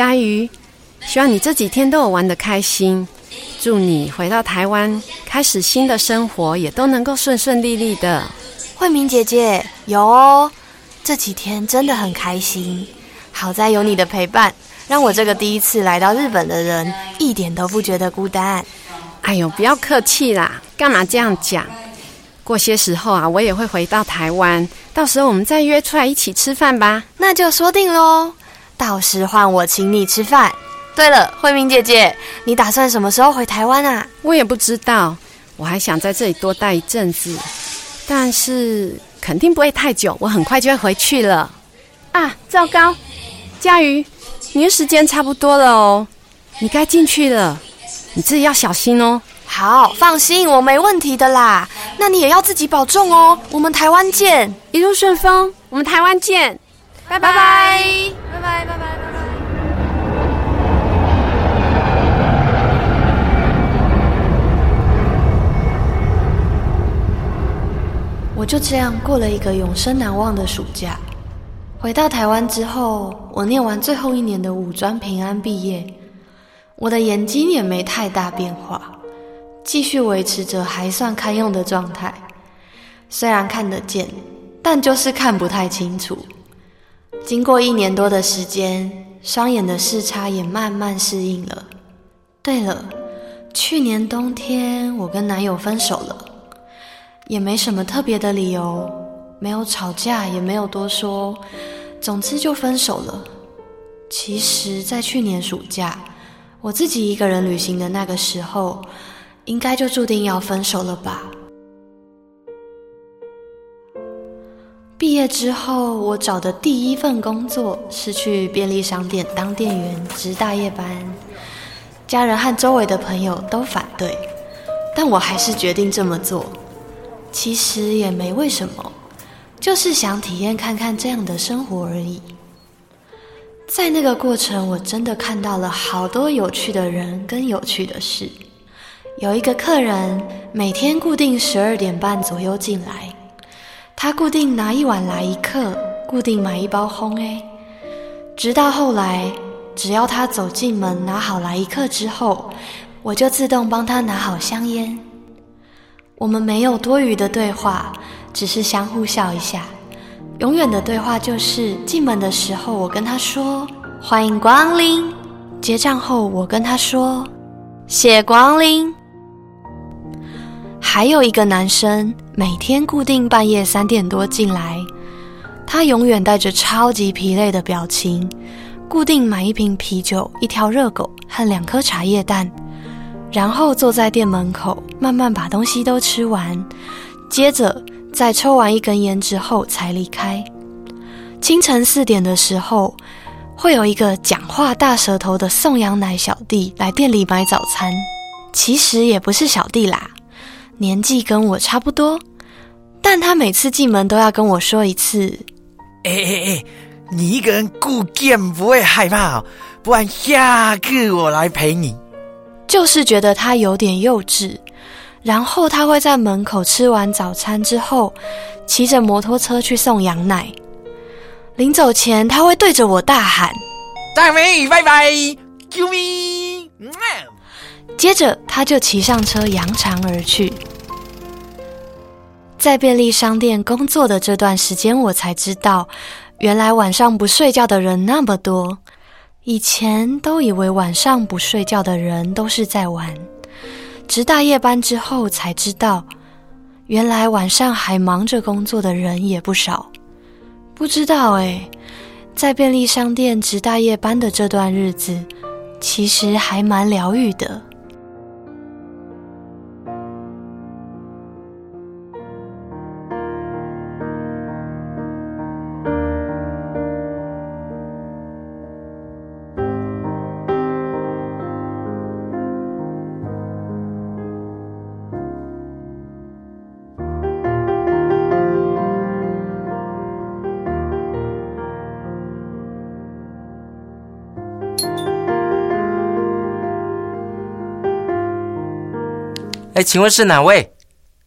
佳瑜，希望你这几天都有玩的开心。祝你回到台湾，开始新的生活，也都能够顺顺利利的。慧明姐姐有哦，这几天真的很开心。好在有你的陪伴，让我这个第一次来到日本的人一点都不觉得孤单。哎呦，不要客气啦，干嘛这样讲？过些时候啊，我也会回到台湾，到时候我们再约出来一起吃饭吧。那就说定喽，到时换我请你吃饭。对了，慧明姐姐，你打算什么时候回台湾啊？我也不知道，我还想在这里多待一阵子，但是肯定不会太久，我很快就会回去了。啊，糟糕，佳瑜，你的时间差不多了哦，你该进去了，你自己要小心哦。好，放心，我没问题的啦。那你也要自己保重哦。我们台湾见，一路顺风，我们台湾见，拜拜拜拜拜拜拜拜。我就这样过了一个永生难忘的暑假。回到台湾之后，我念完最后一年的五专平安毕业，我的眼睛也没太大变化，继续维持着还算堪用的状态。虽然看得见，但就是看不太清楚。经过一年多的时间，双眼的视差也慢慢适应了。对了，去年冬天我跟男友分手了。也没什么特别的理由，没有吵架，也没有多说，总之就分手了。其实，在去年暑假，我自己一个人旅行的那个时候，应该就注定要分手了吧。业之后，我找的第一份工作是去便利商店当店员，值大夜班。家人和周围的朋友都反对，但我还是决定这么做。其实也没为什么，就是想体验看看这样的生活而已。在那个过程，我真的看到了好多有趣的人跟有趣的事。有一个客人每天固定十二点半左右进来，他固定拿一碗来一克，固定买一包烘 A。直到后来，只要他走进门拿好来一克之后，我就自动帮他拿好香烟。我们没有多余的对话，只是相互笑一下。永远的对话就是进门的时候，我跟他说“欢迎光临”；结账后，我跟他说“谢光临”。还有一个男生，每天固定半夜三点多进来，他永远带着超级疲累的表情，固定买一瓶啤酒、一条热狗和两颗茶叶蛋。然后坐在店门口，慢慢把东西都吃完，接着在抽完一根烟之后才离开。清晨四点的时候，会有一个讲话大舌头的送羊奶小弟来店里买早餐。其实也不是小弟啦，年纪跟我差不多，但他每次进门都要跟我说一次：“哎哎哎，你一个人顾店不会害怕哦，不然下次我来陪你。”就是觉得他有点幼稚，然后他会在门口吃完早餐之后，骑着摩托车去送羊奶。临走前，他会对着我大喊大美，拜拜，救命！接着他就骑上车扬长而去。在便利商店工作的这段时间，我才知道，原来晚上不睡觉的人那么多。以前都以为晚上不睡觉的人都是在玩，值大夜班之后才知道，原来晚上还忙着工作的人也不少。不知道哎，在便利商店值大夜班的这段日子，其实还蛮疗愈的。哎，请问是哪位？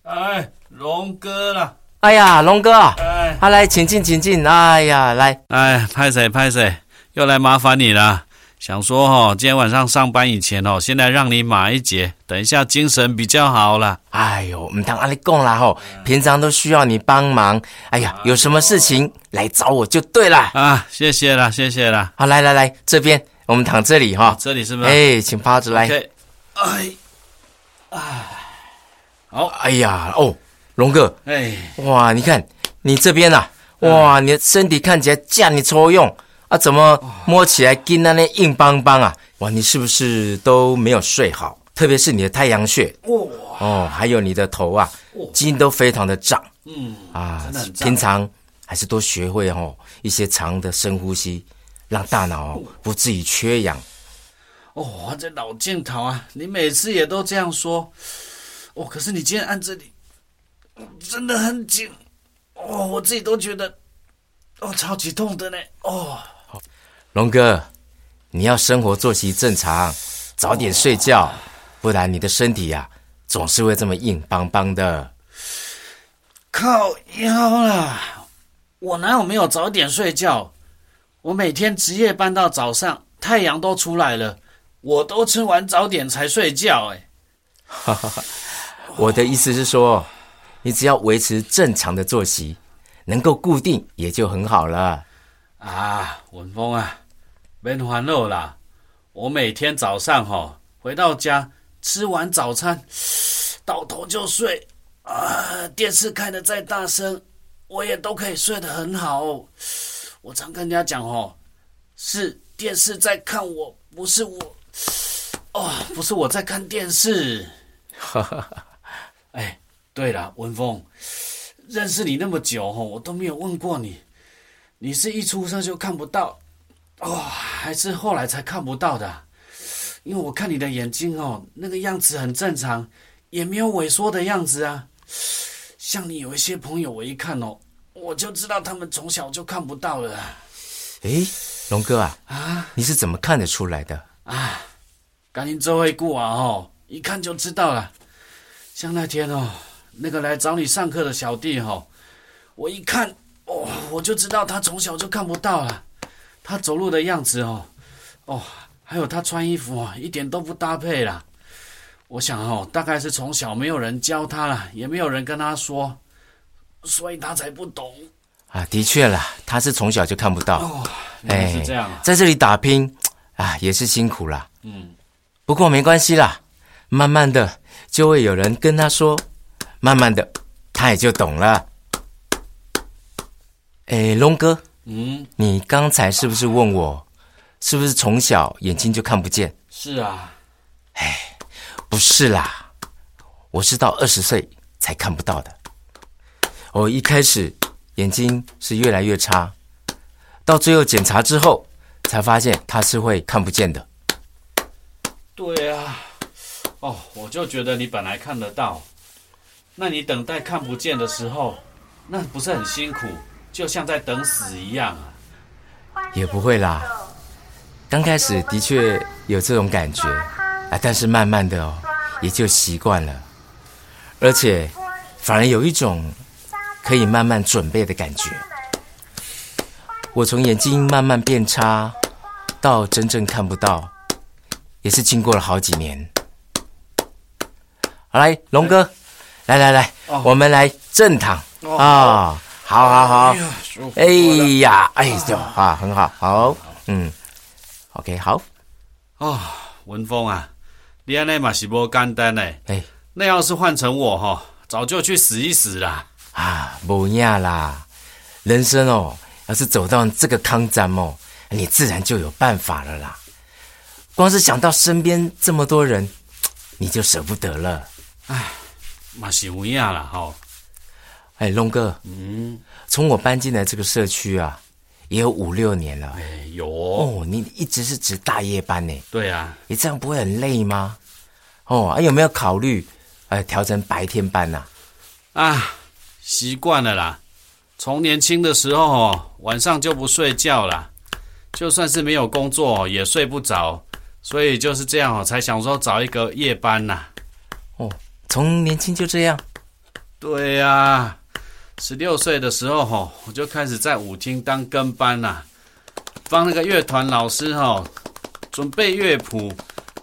哎，龙哥啦！哎呀，龙哥啊，哎啊来，请进，请进。哎呀，来，哎，拍谁拍谁，又来麻烦你了。想说哦，今天晚上上班以前哦，先来让你马一节，等一下精神比较好了。哎呦，唔当阿你讲啦吼，平常都需要你帮忙。哎呀，有什么事情来找我就对了。啊，谢谢啦，谢谢啦。好，来来来，这边我们躺这里哈。这里是不是？哎，请趴着来。哎，哎，好，哎呀，哦，龙哥，哎，哇，你看你这边啊，哇，你的身体看起来这样你抽用啊，怎么摸起来跟那那硬邦邦啊？哇，你是不是都没有睡好？特别是你的太阳穴，哦，还有你的头啊，筋都非常的胀。嗯，啊平常还是多学会哦一些长的深呼吸，让大脑哦。不至于缺氧。哦，这老镜头啊，你每次也都这样说。哦，可是你今天按这里，真的很紧。哦，我自己都觉得，哦，超级痛的呢。哦，龙哥，你要生活作息正常，早点睡觉，不然你的身体呀、总是会这么硬邦邦的。靠腰啦！我哪有没有早点睡觉？我每天值夜班到早上，太阳都出来了，我都吃完早点才睡觉。哎，我的意思是说，你只要维持正常的作息，能够固定也就很好了。啊，文峰啊，别烦恼啦。我每天早上哈、回到家，吃完早餐，倒头就睡。啊，电视开的再大声，我也都可以睡得很好。我常跟人家讲哦，是电视在看我，不是我。哦，不是我在看电视。哎，对了，文峰，认识你那么久哦，我都没有问过你，你是一出生就看不到，哦，还是后来才看不到的啊？因为我看你的眼睛哦，那个样子很正常，也没有萎缩的样子啊。像你有一些朋友，我一看哦，我就知道他们从小就看不到了啊诶，龙哥啊，啊你是怎么看得出来的？啊！赶紧这位顾啊哦，一看就知道了。像那天哦，那个来找你上课的小弟哦，我一看哦，我就知道他从小就看不到了。他走路的样子哦，哦，还有他穿衣服哦，一点都不搭配啦。我想哦，大概是从小没有人教他了，也没有人跟他说，所以他才不懂。啊，的确啦，他是从小就看不到。哦，原来是这样啊。在这里打拼啊，也是辛苦啦。嗯，不过没关系啦，慢慢的就会有人跟他说，慢慢的他也就懂了。哎，龙哥，嗯，你刚才是不是问我，是不是从小眼睛就看不见？是啊。哎不是啦，我是到二十岁才看不到的。我一开始眼睛是越来越差，到最后检查之后才发现它是会看不见的。对啊，哦，我就觉得你本来看得到，那你等待看不见的时候，那不是很辛苦，就像在等死一样啊。也不会啦，刚开始的确有这种感觉啊，但是慢慢的哦，也就习惯了。而且反而有一种可以慢慢准备的感觉。我从眼睛慢慢变差，到真正看不到，也是经过了好几年。好，来，龙哥，来来来，我们来正躺啊！好好好，哎呀，哎呦啊，很好，好，嗯，OK，好。哦，文峰啊，你安尼嘛是无简单嘞。哎，那要是换成我哈，早就去死一死啦。啊，无呀啦，人生哦，要是走到这个康站哦，你自然就有办法了啦。光是想到身边这么多人，你就舍不得了。唉，嘛是有影啦吼。哎，龙哥，嗯，从我搬进来这个社区啊，也有五六年了。哎，有哦，你一直是值大夜班呢，对啊，你这样不会很累吗？哦，啊，有没有考虑呃调成白天班呐、啊，习惯了啦。从年轻的时候哦，晚上就不睡觉啦，就算是没有工作也睡不着，所以就是这样哦，才想说找一个夜班呐。哦，从年轻就这样。对呀、十六岁的时候吼，我就开始在舞厅当跟班啦、帮那个乐团老师吼准备乐谱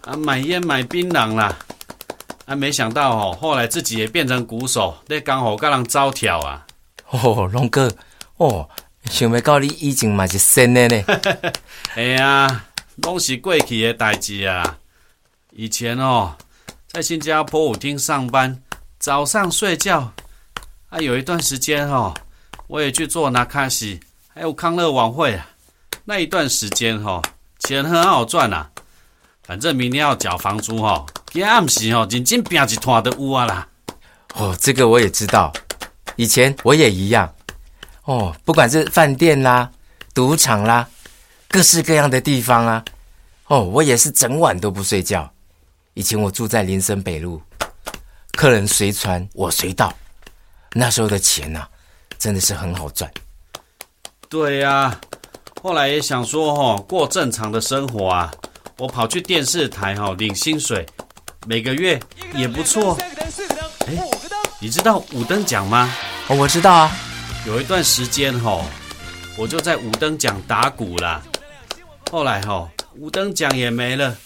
啊，买烟买槟榔啦。啊，没想到哦，后来自己也变成鼓手，那刚好跟人招跳啊。哦，龙哥，哦，想不到你以前嘛是新的呢。哎呀，拢是过去的代志啊。以前哦，在新加坡舞厅上班，早上睡觉，啊，有一段时间哦，我也去做拿卡西，还有康乐晚会啊。那一段时间哦，钱很好赚啊。反正明天要缴房租哦，今暗时哦，认真拼一团的有啊啦。哦，这个我也知道，以前我也一样。哦，不管是饭店啦、赌场啦，各式各样的地方啊，哦，我也是整晚都不睡觉。以前我住在林森北路，客人随传我随到，那时候的钱呐、真的是很好赚。对呀、后来也想说哦，过正常的生活啊，我跑去电视台哈、领薪水，每个月也不错。哎，你知道五等奖吗？哦，我知道啊。有一段时间哈、我就在五等奖打鼓啦。后来哈、五等奖也没了，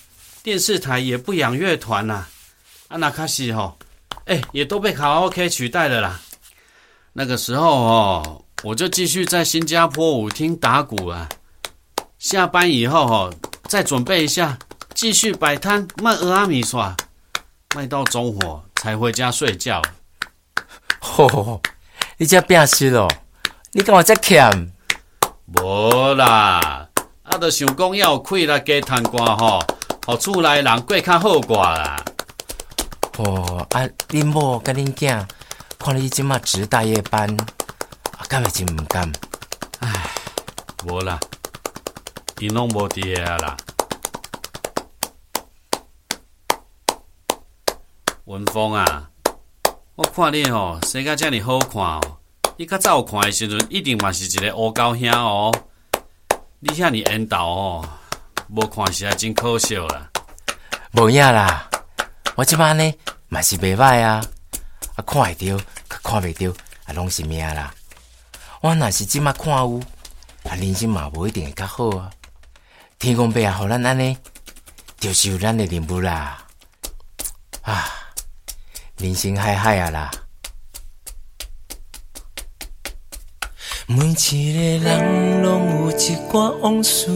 电视台也不养乐团啦，啊那卡西哈，哎，也都被卡拉 OK 取代了啦。那个时候哦，我就继续在新加坡舞厅打鼓啊。下班以后哦，再准备一下，继续摆摊卖俄阿米耍，卖到中午才回家睡觉。吼、你这变死了？你跟我这欠？无啦，啊，着想讲要有开来加摊歌吼，互厝内人过较好过啦。哦，啊，恁某甲恁囝看你即马值大夜班，啊，敢会真毋甘？无啦，伊拢无伫个啊啦。文峰啊，我看你吼生甲遮尔好看哦，你较早有看的时阵，一定嘛是一个乌狗兄哦。你遐尔缘投哦，无看实在真可惜啦。无影啦，我即摆呢嘛是袂歹啊，啊看会着，较看袂着，啊拢是命啦。我若是即马看有，啊人生嘛无一定会较好啊。天公伯啊，互咱安尼，就是有咱的任务啦。啊，人生海海啊啦。每一个人拢有一段往事。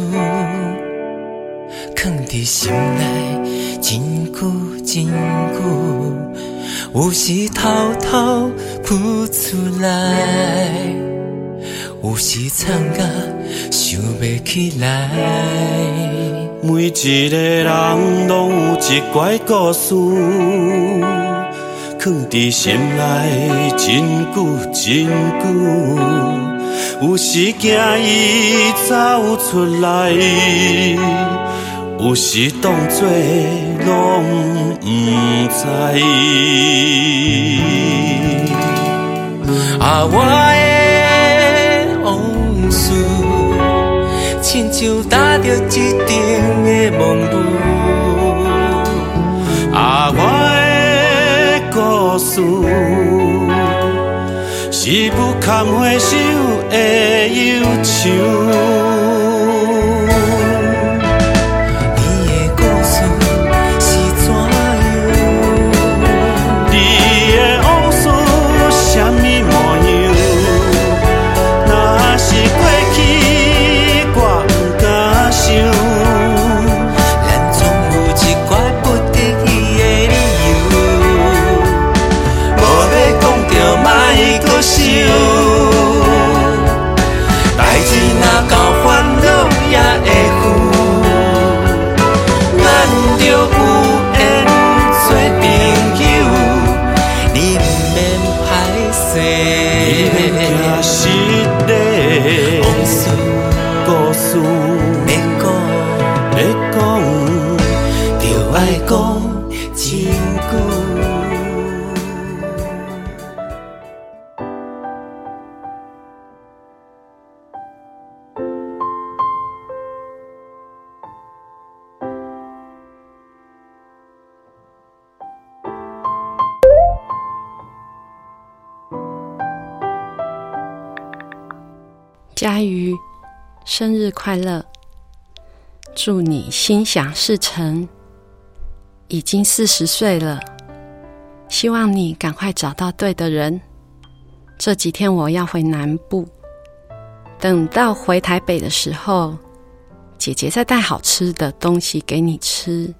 藏在心内真久真久，有时偷偷吐出来，有时藏甲想袂起来。每一个人拢有一段故事，藏在心内真久真久，有时惊伊走出来，有时当作拢毋知。啊，我的往事，亲像打着一顶的梦雾。啊，我的故事，是不堪回首的忧愁。生日快乐！祝你心想事成。已经四十岁了，希望你赶快找到对的人。这几天我要回南部，等到回台北的时候，姐姐再带好吃的东西给你吃。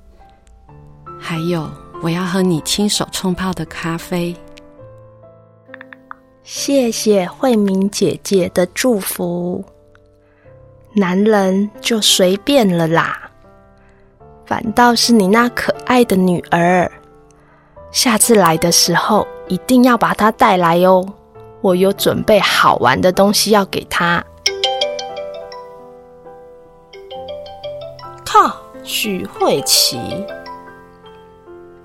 还有，我要喝你亲手冲泡的咖啡。谢谢慧明姐姐的祝福，男人就随便了啦。反倒是你那可爱的女儿，下次来的时候一定要把她带来哦。我有准备好玩的东西要给她。靠，许慧琪，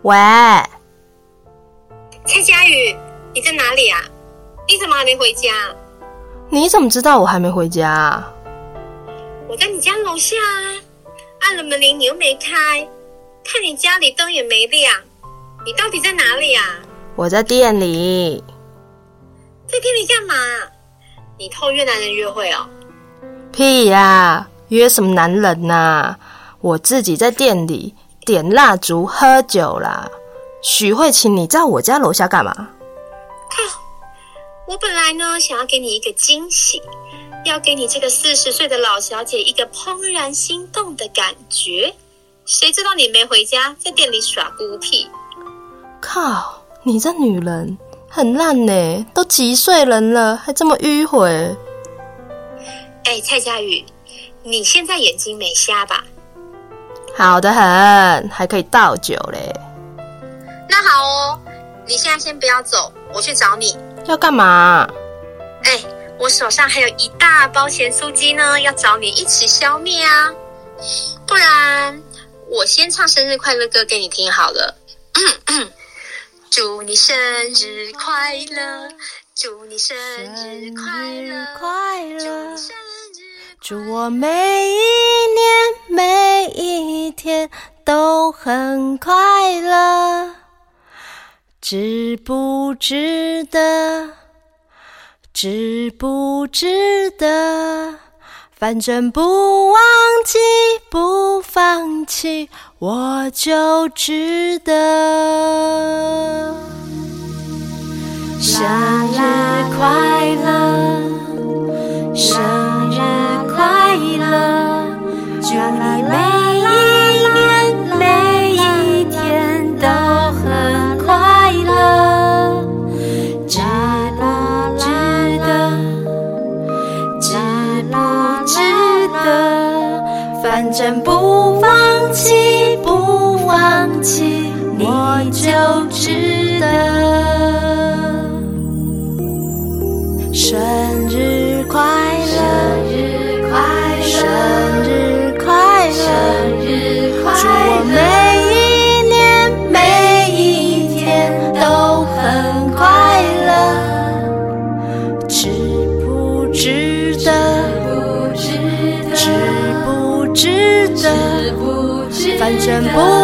喂，蔡佳宇，你在哪里啊？你怎么还没回家？你怎么知道我还没回家？我在你家楼下啊，按了门铃你又没开，看你家里灯也没亮，你到底在哪里啊？我在店里。在店里干嘛？你偷约男人约会哦？屁呀，约什么男人呐？我自己在店里点蜡烛喝酒啦。许慧琴，你在我家楼下干嘛？靠！我本来呢，想要给你一个惊喜，要给你这个四十岁的老小姐一个怦然心动的感觉。谁知道你没回家，在店里耍孤僻。靠！你这女人很烂呢，都几岁人了，还这么迂回。哎，蔡佳宇，你现在眼睛没瞎吧？好的很，还可以倒酒嘞。那好哦，你现在先不要走，我去找你。要干嘛？哎，我手上还有一大包咸酥鸡呢，要找你一起消灭啊！不然我先唱生日快乐歌给你听好了。祝你生日快乐，祝你生日快乐，快乐！祝我每一年每一天都很快乐。值不值得？值不值得？反正不忘记，不放弃，我就值得。啦啦得？反正不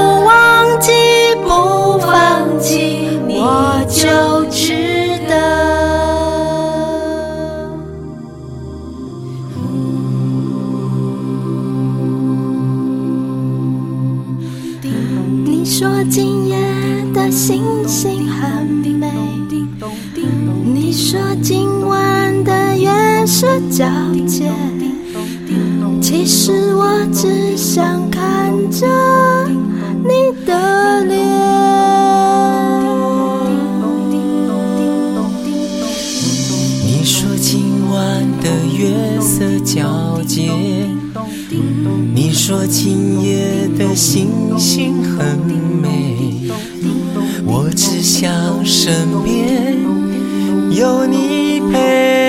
的月色皎洁，你说今夜的星星很美，我只想身边有你陪。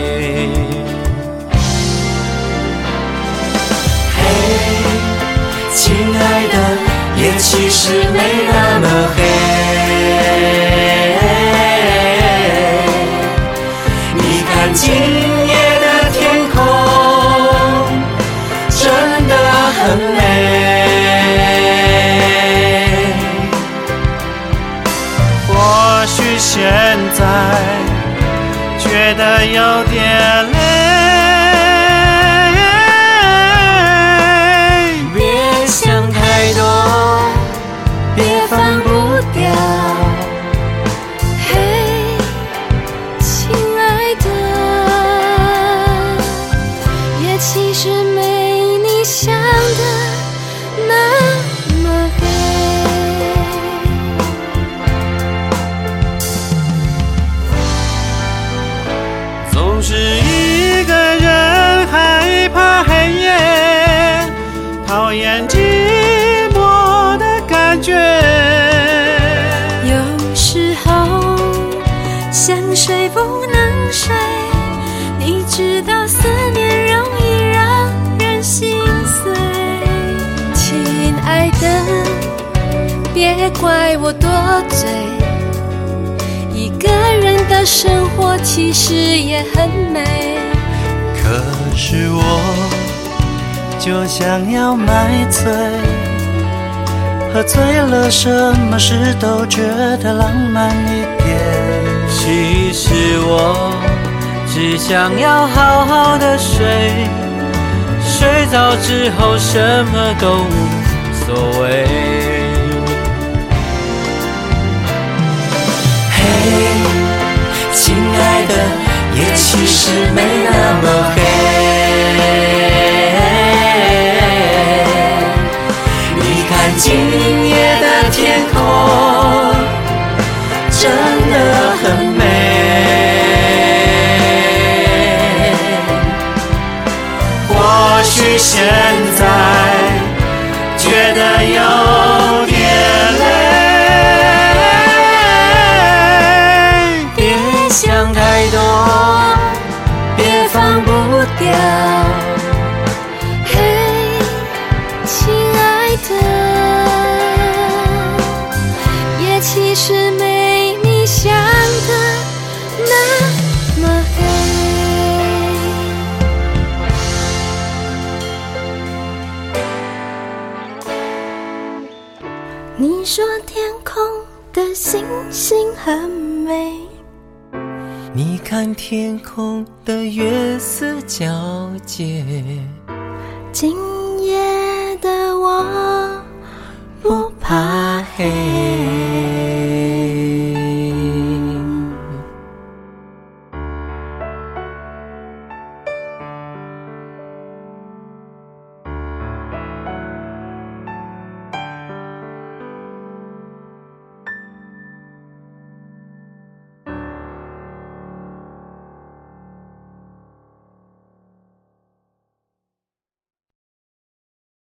亲爱的，夜其实没那么黑。你看今夜的天空，真的很美。或许现在觉得有点想睡不能睡，你知道思念容易让人心碎。亲爱的，别怪我多嘴，一个人的生活其实也很美。可是我就想要买醉，喝醉了什么事都觉得浪漫一点。其实我只想要好好的睡，睡着之后什么都无所谓。嘿，亲爱的，夜其实没那么黑。你说天空的星星很美，你看天空的月色皎洁，今夜的我不怕黑。